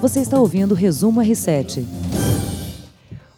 Você está ouvindo o Resumo R7.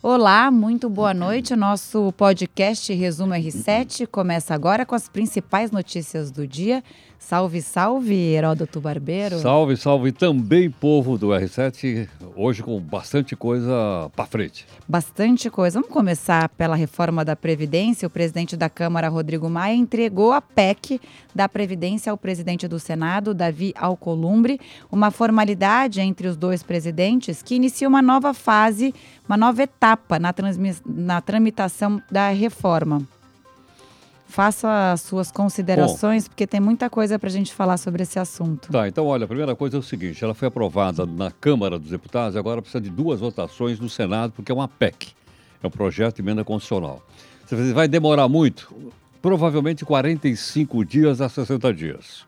Olá, muito boa noite. O nosso podcast Resumo R7 começa agora com as principais notícias do dia. Salve, salve, Heródoto Barbeiro. Salve, salve também, povo do R7. Hoje com bastante coisa para frente. Bastante coisa. Vamos começar pela reforma da Previdência. O presidente da Câmara, Rodrigo Maia, entregou a PEC da Previdência ao presidente do Senado, Davi Alcolumbre, uma formalidade entre os dois presidentes que inicia uma nova fase, uma nova etapa na, na tramitação da reforma. Faça as suas considerações, Bom, porque tem muita coisa para a gente falar sobre esse assunto. Tá, então olha, a primeira coisa é o seguinte: ela foi aprovada na Câmara dos Deputados, agora precisa de duas votações no Senado, porque é uma PEC, é um projeto de emenda constitucional. Você vai demorar muito? Provavelmente 45 dias a 60 dias.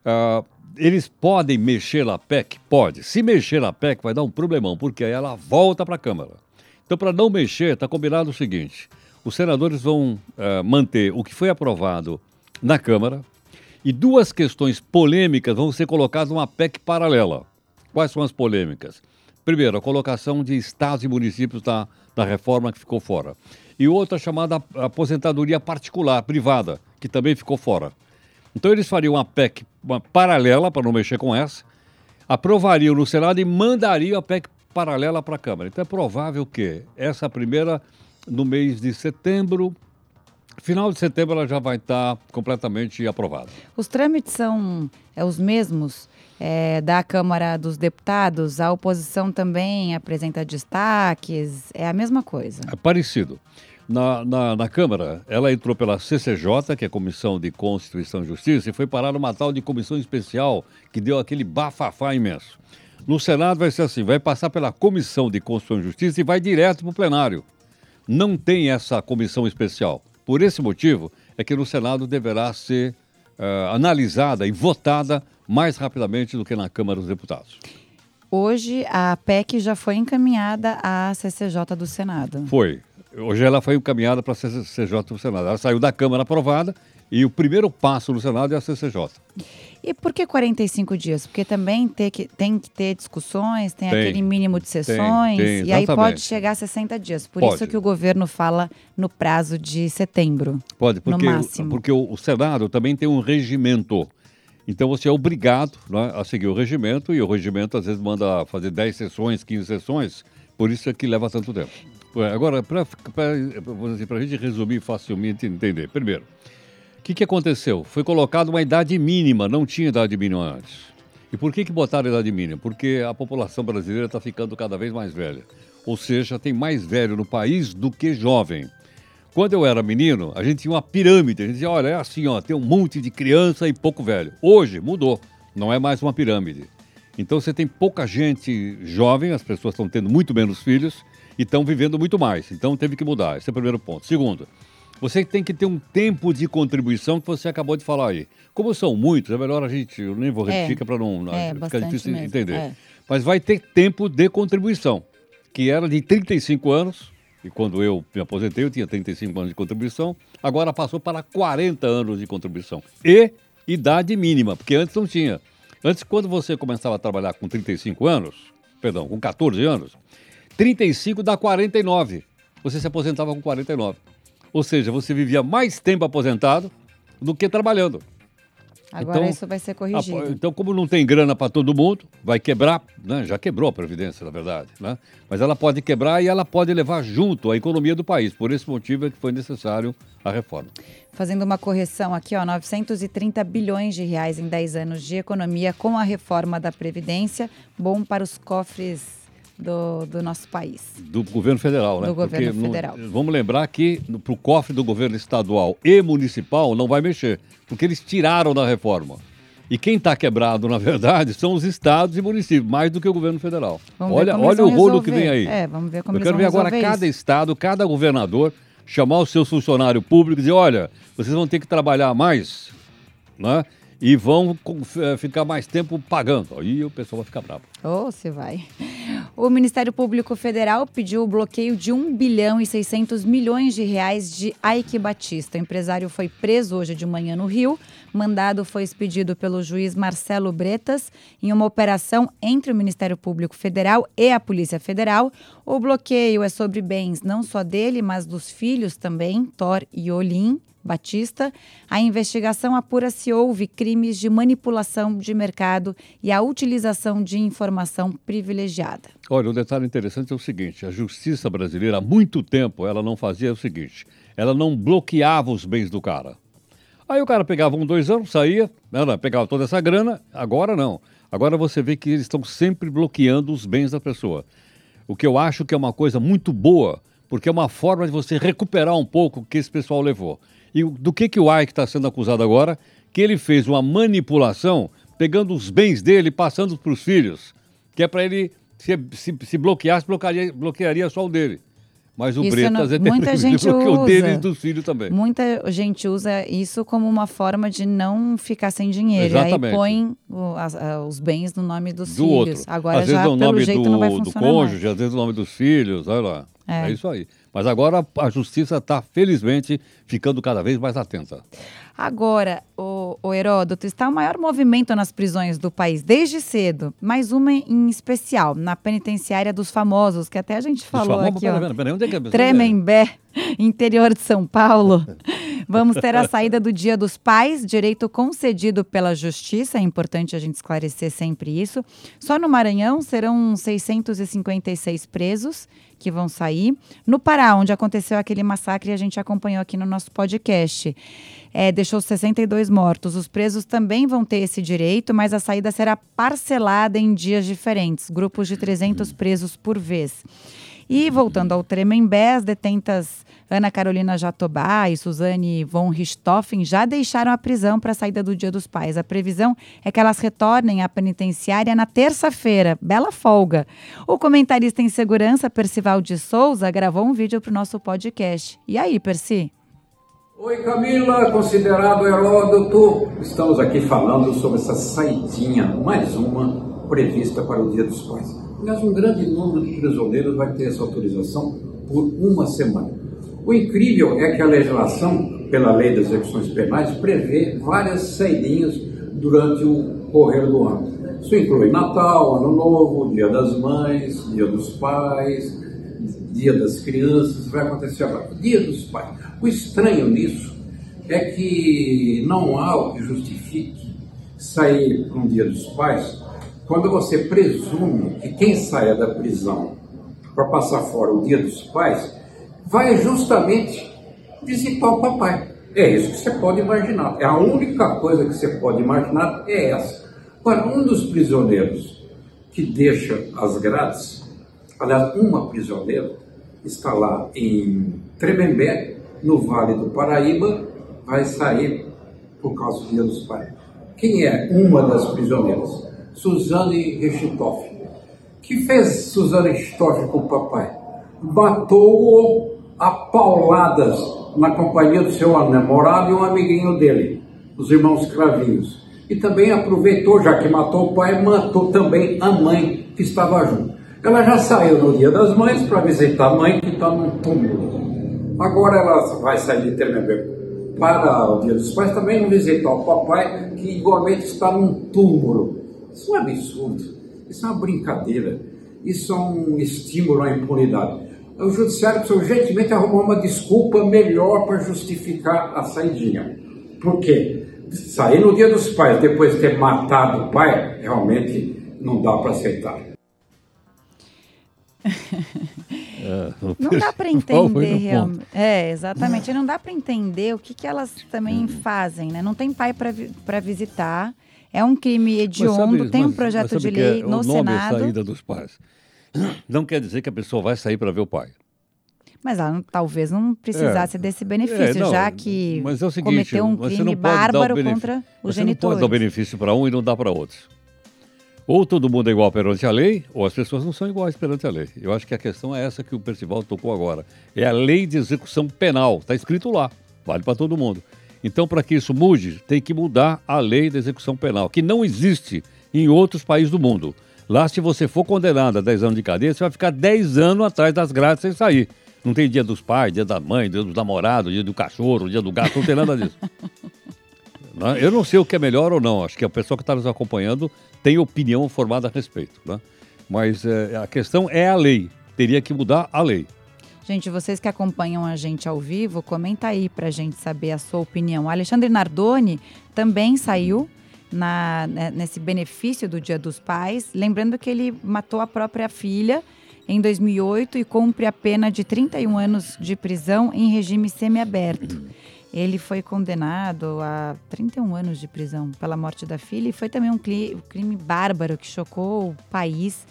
Uh, eles podem mexer na PEC? Pode. Se mexer na PEC, vai dar um problemão, porque aí ela volta para a Câmara. Então, para não mexer, está combinado o seguinte: os senadores vão uh, manter o que foi aprovado na Câmara e duas questões polêmicas vão ser colocadas numa PEC paralela. Quais são as polêmicas? Primeiro, a colocação de estados e municípios da, da reforma que ficou fora. E outra chamada aposentadoria particular, privada, que também ficou fora. Então eles fariam uma PEC uma paralela, para não mexer com essa, aprovariam no Senado e mandariam a PEC paralela para a Câmara. Então é provável que essa primeira no mês de setembro. Final de setembro ela já vai estar completamente aprovada. Os trâmites são é, os mesmos é, da Câmara dos Deputados? A oposição também apresenta destaques? É a mesma coisa? É parecido. Na, na, na, Câmara, ela entrou pela CCJ, que é a Comissão de Constituição e Justiça, e foi parar numa tal de comissão especial que deu aquele bafafá imenso. No Senado vai ser assim: vai passar pela Comissão de Constituição e Justiça e vai direto para o plenário não tem essa comissão especial. Por esse motivo, é que no Senado deverá ser uh, analisada e votada mais rapidamente do que na Câmara dos Deputados. Hoje, a PEC já foi encaminhada à CCJ do Senado. Foi. Hoje ela foi encaminhada para a CCJ do Senado. Ela saiu da Câmara aprovada e o primeiro passo no Senado é a CCJ. E por que 45 dias? Porque também tem que, tem que ter discussões, tem, tem aquele mínimo de sessões, tem, tem, e aí pode chegar a 60 dias. Por pode. isso que o governo fala no prazo de setembro. Pode, porque, porque o, o Senado também tem um regimento. Então você é obrigado né, a seguir o regimento, e o regimento às vezes manda fazer 10 sessões, 15 sessões, por isso é que leva tanto tempo. Agora, para a gente resumir facilmente entender. Primeiro, que, que aconteceu? Foi colocada uma idade mínima, não tinha idade mínima antes. E por que, que botaram idade mínima? Porque a população brasileira está ficando cada vez mais velha. Ou seja, tem mais velho no país do que jovem. Quando eu era menino, a gente tinha uma pirâmide. A gente dizia, olha, é assim, ó, tem um monte de criança e pouco velho. Hoje mudou, não é mais uma pirâmide. Então você tem pouca gente jovem, as pessoas estão tendo muito menos filhos e estão vivendo muito mais. Então teve que mudar. Esse é o primeiro ponto. Segundo, você tem que ter um tempo de contribuição que você acabou de falar aí. Como são muitos, é melhor a gente, eu nem vou repetir é, para não é, ficar difícil mesmo, entender. É. Mas vai ter tempo de contribuição, que era de 35 anos, e quando eu me aposentei eu tinha 35 anos de contribuição, agora passou para 40 anos de contribuição. E idade mínima, porque antes não tinha. Antes, quando você começava a trabalhar com 35 anos, perdão, com 14 anos, 35 dá 49. Você se aposentava com 49. Ou seja, você vivia mais tempo aposentado do que trabalhando. Agora então, isso vai ser corrigido. A, então, como não tem grana para todo mundo, vai quebrar, né? já quebrou a Previdência, na verdade, né? mas ela pode quebrar e ela pode levar junto a economia do país. Por esse motivo é que foi necessário a reforma. Fazendo uma correção aqui, ó, 930 bilhões de reais em 10 anos de economia com a reforma da Previdência, bom para os cofres do, do nosso país. Do governo federal, né? Do governo porque federal. No, vamos lembrar que para o cofre do governo estadual e municipal não vai mexer, porque eles tiraram da reforma. E quem está quebrado, na verdade, são os estados e municípios, mais do que o governo federal. Vamos olha olha o rolo que vem aí. É, vamos ver como Eu quero ver agora cada estado, cada governador chamar o seu funcionário público e dizer, olha, vocês vão ter que trabalhar mais, né? E vão ficar mais tempo pagando. Aí o pessoal vai ficar bravo. Ou oh, você vai. O Ministério Público Federal pediu o bloqueio de 1 bilhão e 600 milhões de reais de Ike Batista. O empresário foi preso hoje de manhã no Rio. Mandado foi expedido pelo juiz Marcelo Bretas em uma operação entre o Ministério Público Federal e a Polícia Federal. O bloqueio é sobre bens não só dele, mas dos filhos também, Thor e Olim, Batista, a investigação apura se houve crimes de manipulação de mercado e a utilização de informação privilegiada. Olha, um detalhe interessante é o seguinte: a justiça brasileira, há muito tempo, ela não fazia o seguinte: ela não bloqueava os bens do cara. Aí o cara pegava um, dois anos, saía, ela pegava toda essa grana, agora não. Agora você vê que eles estão sempre bloqueando os bens da pessoa. O que eu acho que é uma coisa muito boa, porque é uma forma de você recuperar um pouco o que esse pessoal levou. E do que, que o Ike está sendo acusado agora? Que ele fez uma manipulação pegando os bens dele e passando para os filhos. Que é para ele, se, se, se bloqueasse, bloquearia, bloquearia só o dele. Mas o isso Bretas não, é muita gente bloqueou o dele e dos filhos também. Muita gente usa isso como uma forma de não ficar sem dinheiro. Exatamente. Aí põe o, as, os bens no nome dos do filhos. Outro. Agora às já vezes, pelo nome jeito do, não vai funcionar do cônjuge, mais. às vezes o nome dos filhos, olha lá. É, é isso aí. Mas agora a justiça está, felizmente, ficando cada vez mais atenta. Agora, o, o Heródoto, está o maior movimento nas prisões do país desde cedo. Mais uma em especial, na penitenciária dos famosos, que até a gente falou famosos, aqui, pera, ó. Pera, pera, onde é que é Tremembé, interior de São Paulo. Vamos ter a saída do Dia dos Pais, direito concedido pela Justiça, é importante a gente esclarecer sempre isso. Só no Maranhão serão 656 presos que vão sair. No Pará, onde aconteceu aquele massacre, a gente acompanhou aqui no nosso podcast. É, deixou 62 mortos. Os presos também vão ter esse direito, mas a saída será parcelada em dias diferentes grupos de 300 presos por vez. E voltando ao Tremembé, as detentas Ana Carolina Jatobá e Suzane von Richthofen já deixaram a prisão para a saída do Dia dos Pais. A previsão é que elas retornem à penitenciária na terça-feira. Bela folga. O comentarista em segurança, Percival de Souza, gravou um vídeo para o nosso podcast. E aí, Perci? Oi Camila, considerado Heródoto. Estamos aqui falando sobre essa saidinha, mais uma, prevista para o Dia dos Pais. Aliás, um grande número de prisioneiros vai ter essa autorização por uma semana. O incrível é que a legislação, pela lei das execuções penais, prevê várias saidinhas durante o correr do ano. Isso inclui Natal, Ano Novo, Dia das Mães, Dia dos Pais, Dia das Crianças, vai acontecer agora. Dia dos Pais. O estranho nisso é que não há o que justifique sair para um Dia dos Pais quando você presume que quem saia da prisão para passar fora o Dia dos Pais vai justamente visitar o papai. É isso que você pode imaginar. É a única coisa que você pode imaginar é essa. Agora, um dos prisioneiros que deixa as grades, aliás, uma prisioneira, está lá em Tremembé, no Vale do Paraíba, vai sair por causa do Dia dos Pais. Quem é uma das prisioneiras? Suzane Richthofen. que fez Suzane Richthofen com o papai? Matou-o a pauladas na companhia do seu namorado e um amiguinho dele, os irmãos Cravinhos. E também aproveitou, já que matou o pai, matou também a mãe que estava junto. Ela já saiu no dia das mães para visitar a mãe que está num túmulo. Agora ela vai sair de Tremembé para o dia dos pais também não visitar o papai que igualmente está num túmulo. Isso é um absurdo, isso é uma brincadeira, isso é um estímulo à impunidade o judiciário precisa urgentemente arrumar uma desculpa melhor para justificar a saidinha. Por quê? Sair no dia dos pais depois de ter matado o pai, realmente não dá para aceitar. É, não dá para entender realmente. É, exatamente. Não dá para entender o que, que elas também hum. fazem, né? Não tem pai para visitar. É um crime hediondo, sabe, tem um projeto de lei é, no o nome Senado. É saída dos pais. Não quer dizer que a pessoa vai sair para ver o pai. Mas ela talvez não precisasse é, desse benefício, é, não, já que é seguinte, cometeu um crime bárbaro contra os genitores. Você não pode dar o benefício para um e não dá para outros. Ou todo mundo é igual perante a lei, ou as pessoas não são iguais perante a lei. Eu acho que a questão é essa que o Percival tocou agora. É a lei de execução penal. Está escrito lá. Vale para todo mundo. Então, para que isso mude, tem que mudar a lei da execução penal, que não existe em outros países do mundo. Lá, se você for condenado a 10 anos de cadeia, você vai ficar 10 anos atrás das grades sem sair. Não tem dia dos pais, dia da mãe, dia dos namorados, dia do cachorro, dia do gato, não tem nada disso. Né? Eu não sei o que é melhor ou não. Acho que a pessoa que está nos acompanhando tem opinião formada a respeito. Né? Mas é, a questão é a lei. Teria que mudar a lei. Gente, vocês que acompanham a gente ao vivo, comenta aí para a gente saber a sua opinião. O Alexandre Nardoni também saiu na, né, nesse benefício do Dia dos Pais, lembrando que ele matou a própria filha em 2008 e cumpre a pena de 31 anos de prisão em regime semiaberto. Ele foi condenado a 31 anos de prisão pela morte da filha e foi também um crime bárbaro que chocou o país.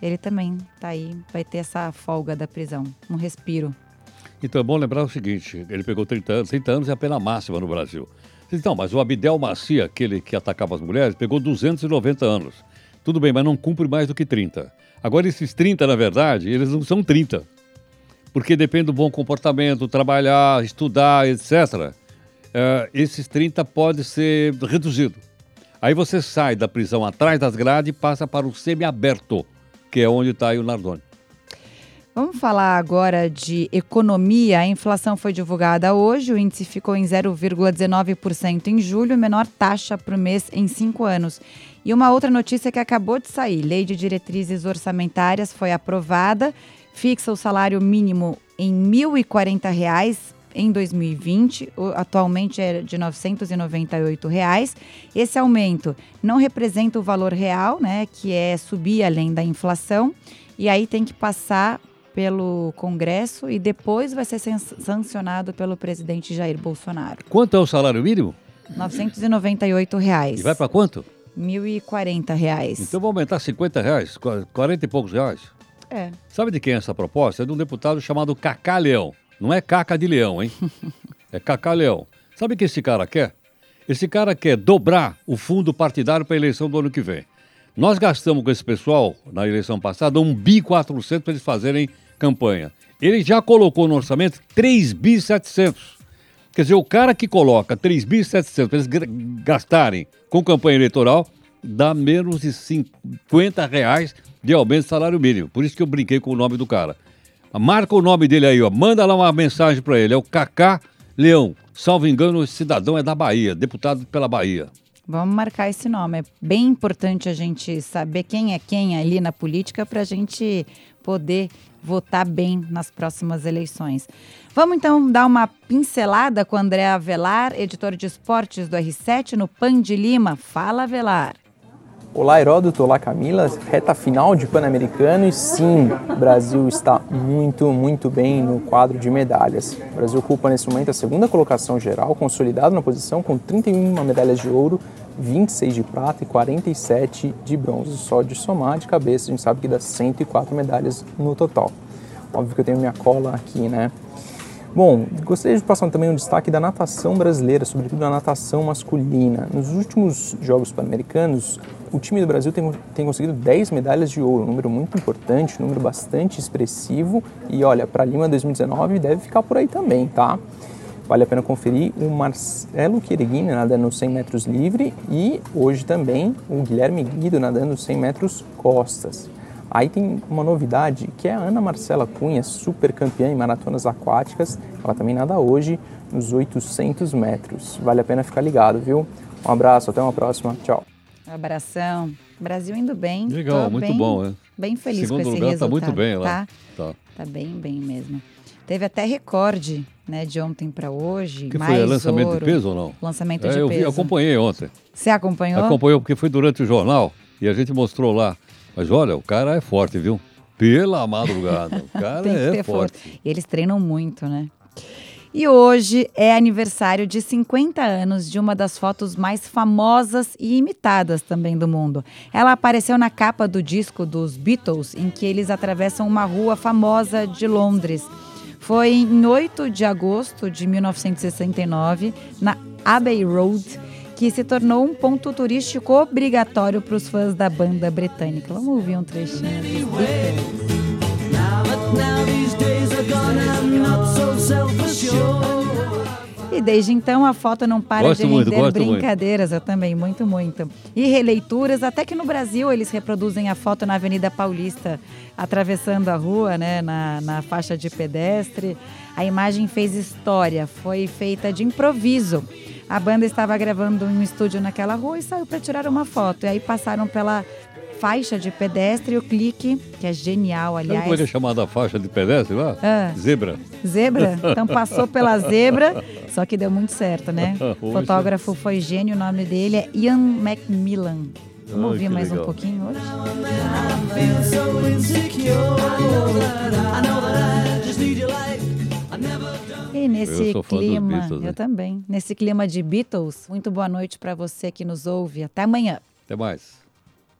Ele também está aí, vai ter essa folga da prisão, um respiro. Então é bom lembrar o seguinte: ele pegou 30 anos, 30 anos é a pena máxima no Brasil. Então, mas o Abdel Macia, aquele que atacava as mulheres, pegou 290 anos. Tudo bem, mas não cumpre mais do que 30. Agora, esses 30, na verdade, eles não são 30 porque depende do bom comportamento, trabalhar, estudar, etc. É, esses 30 pode ser reduzido. Aí você sai da prisão atrás das grades e passa para o semiaberto, que é onde está o Nardoni. Vamos falar agora de economia. A inflação foi divulgada hoje, o índice ficou em 0,19% em julho, menor taxa para o mês em cinco anos. E uma outra notícia que acabou de sair: Lei de Diretrizes Orçamentárias foi aprovada fixa o salário mínimo em R$ 1.040 em 2020, atualmente é de 998 reais. Esse aumento não representa o valor real, né, que é subir além da inflação, e aí tem que passar pelo Congresso e depois vai ser sancionado pelo presidente Jair Bolsonaro. Quanto é o salário mínimo? 998 reais. E vai para quanto? 1.040 reais. Então vai aumentar 50 reais, 40 e poucos reais. É. Sabe de quem é essa proposta? É de um deputado chamado Cacá Leão. Não é caca de leão, hein? é Cacá Leão. Sabe o que esse cara quer? Esse cara quer dobrar o fundo partidário para a eleição do ano que vem. Nós gastamos com esse pessoal, na eleição passada, 1 bi 400 para eles fazerem campanha. Ele já colocou no orçamento 3 bi 700. Quer dizer, o cara que coloca 3 bi 700 para eles gastarem com campanha eleitoral, dá menos de 50 reais de aumento do salário mínimo. Por isso que eu brinquei com o nome do cara. Marca o nome dele aí, ó. Manda lá uma mensagem para ele. É o Cacá Leão. Salvo engano, esse cidadão é da Bahia, deputado pela Bahia. Vamos marcar esse nome. É bem importante a gente saber quem é quem ali na política para a gente poder votar bem nas próximas eleições. Vamos então dar uma pincelada com André Avelar, editor de esportes do R7 no Pan de Lima. Fala, Avelar. Olá, Heródoto. Olá, Camila. Reta final de Pan-Americano e sim, o Brasil está muito, muito bem no quadro de medalhas. O Brasil ocupa nesse momento a segunda colocação geral, consolidado na posição com 31 medalhas de ouro, 26 de prata e 47 de bronze. Só de somar de cabeça, a gente sabe que dá 104 medalhas no total. Óbvio que eu tenho minha cola aqui, né? Bom, gostaria de passar também um destaque da natação brasileira, sobretudo da natação masculina. Nos últimos Jogos Pan-Americanos, o time do Brasil tem, tem conseguido 10 medalhas de ouro, um número muito importante, um número bastante expressivo. E olha, para Lima 2019 deve ficar por aí também, tá? Vale a pena conferir o Marcelo Quereguini nadando 100 metros livre e hoje também o Guilherme Guido nadando 100 metros costas. Aí tem uma novidade que é a Ana Marcela Cunha, super campeã em maratonas aquáticas. Ela também nada hoje nos 800 metros. Vale a pena ficar ligado, viu? Um abraço, até uma próxima. Tchau. Um abração. Brasil indo bem. Legal, muito bem, bom, né? Bem feliz Segundo com esse lugar, resultado. Tá muito bem lá. Tá, tá. tá bem, bem mesmo. Teve até recorde, né, de ontem para hoje. Que mais foi lançamento ouro. de peso ou não? Lançamento é, de eu peso. Vi, acompanhei ontem. Você acompanhou? Acompanhou porque foi durante o jornal e a gente mostrou lá. Mas olha, o cara é forte, viu? Pela madrugada. O cara é ter forte. força. Eles treinam muito, né? E hoje é aniversário de 50 anos de uma das fotos mais famosas e imitadas também do mundo. Ela apareceu na capa do disco dos Beatles, em que eles atravessam uma rua famosa de Londres. Foi em 8 de agosto de 1969, na Abbey Road, que se tornou um ponto turístico obrigatório para os fãs da banda britânica. Vamos ouvir um trechinho. E desde então a foto não para Gosto de muito, render muito. brincadeiras, eu também, muito, muito. E releituras, até que no Brasil eles reproduzem a foto na Avenida Paulista, atravessando a rua, né, na, na faixa de pedestre. A imagem fez história, foi feita de improviso. A banda estava gravando em um estúdio naquela rua e saiu para tirar uma foto. E aí passaram pela faixa de pedestre o clique, que é genial, como é que é aliás. chamada a faixa de pedestre lá? Ah. Zebra. Zebra? Então passou pela zebra, só que deu muito certo, né? O fotógrafo foi gênio, o nome dele é Ian Macmillan. Vamos ouvir mais um legal. pouquinho hoje? E nesse Eu clima, Beatles, né? eu também. Nesse clima de Beatles, muito boa noite para você que nos ouve. Até amanhã. Até mais.